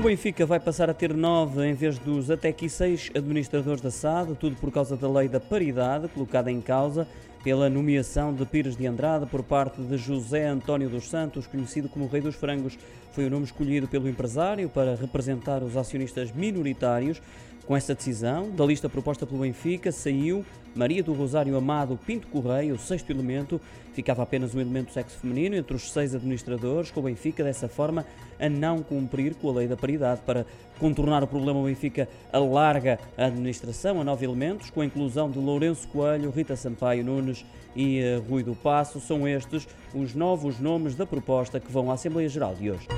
O Benfica vai passar a ter nove em vez dos até aqui seis administradores da SAD, tudo por causa da lei da paridade colocada em causa pela nomeação de Pires de Andrade por parte de José António dos Santos, conhecido como Rei dos Frangos. Foi o nome escolhido pelo empresário para representar os acionistas minoritários. Com esta decisão, da lista proposta pelo Benfica, saiu Maria do Rosário Amado Pinto Correia, o sexto elemento. Ficava apenas um elemento sexo feminino entre os seis administradores, com o Benfica, dessa forma, a não cumprir com a lei da paridade. Para contornar o problema, o Benfica alarga a administração a nove elementos, com a inclusão de Lourenço Coelho, Rita Sampaio Nunes e uh, Rui do Passo. São estes os novos nomes da proposta que vão à Assembleia Geral de hoje.